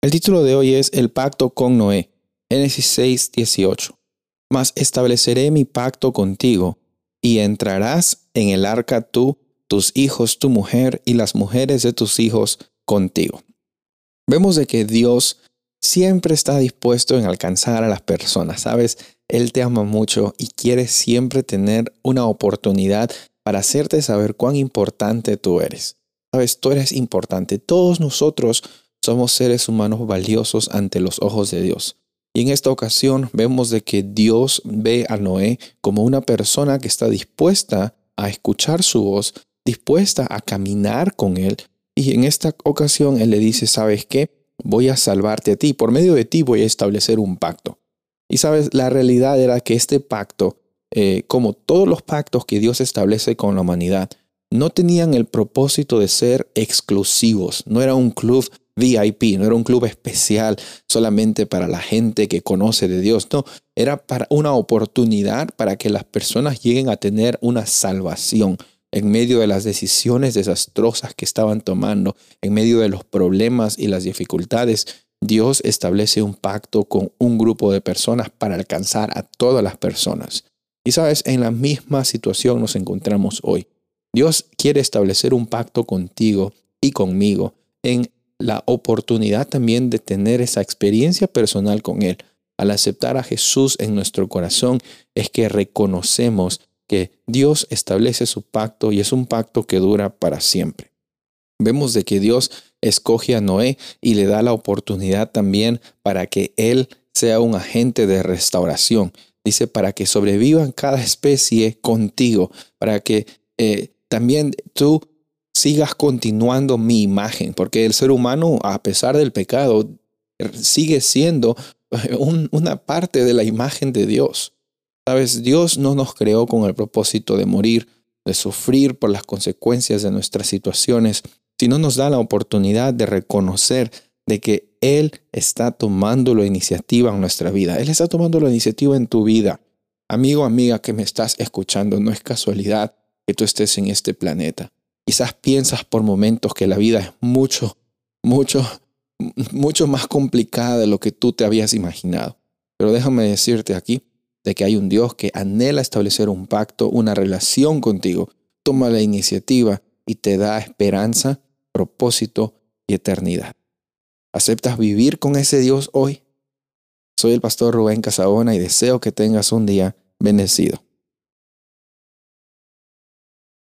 El título de hoy es El pacto con Noé, Génesis 6, 18. Mas estableceré mi pacto contigo, y entrarás en el arca tú, tus hijos, tu mujer y las mujeres de tus hijos contigo. Vemos de que Dios siempre está dispuesto en alcanzar a las personas, ¿sabes? Él te ama mucho y quiere siempre tener una oportunidad para hacerte saber cuán importante tú eres. Sabes, tú eres importante. Todos nosotros somos seres humanos valiosos ante los ojos de Dios. Y en esta ocasión vemos de que Dios ve a Noé como una persona que está dispuesta a escuchar su voz, dispuesta a caminar con él. Y en esta ocasión él le dice, ¿sabes qué? Voy a salvarte a ti, por medio de ti voy a establecer un pacto. Y sabes, la realidad era que este pacto, eh, como todos los pactos que Dios establece con la humanidad, no tenían el propósito de ser exclusivos, no era un club VIP, no era un club especial solamente para la gente que conoce de Dios, no, era para una oportunidad para que las personas lleguen a tener una salvación en medio de las decisiones desastrosas que estaban tomando, en medio de los problemas y las dificultades. Dios establece un pacto con un grupo de personas para alcanzar a todas las personas. Y sabes, en la misma situación nos encontramos hoy. Dios quiere establecer un pacto contigo y conmigo en la oportunidad también de tener esa experiencia personal con Él. Al aceptar a Jesús en nuestro corazón es que reconocemos que Dios establece su pacto y es un pacto que dura para siempre. Vemos de que Dios escoge a Noé y le da la oportunidad también para que Él sea un agente de restauración. Dice, para que sobrevivan cada especie contigo, para que eh, también tú sigas continuando mi imagen, porque el ser humano, a pesar del pecado, sigue siendo una parte de la imagen de Dios. Sabes, Dios no nos creó con el propósito de morir, de sufrir por las consecuencias de nuestras situaciones, sino nos da la oportunidad de reconocer de que Él está tomando la iniciativa en nuestra vida. Él está tomando la iniciativa en tu vida. Amigo, amiga que me estás escuchando, no es casualidad que tú estés en este planeta. Quizás piensas por momentos que la vida es mucho, mucho, mucho más complicada de lo que tú te habías imaginado. Pero déjame decirte aquí de que hay un Dios que anhela establecer un pacto, una relación contigo, toma la iniciativa y te da esperanza, propósito y eternidad. ¿Aceptas vivir con ese Dios hoy? Soy el pastor Rubén Casabona y deseo que tengas un día bendecido.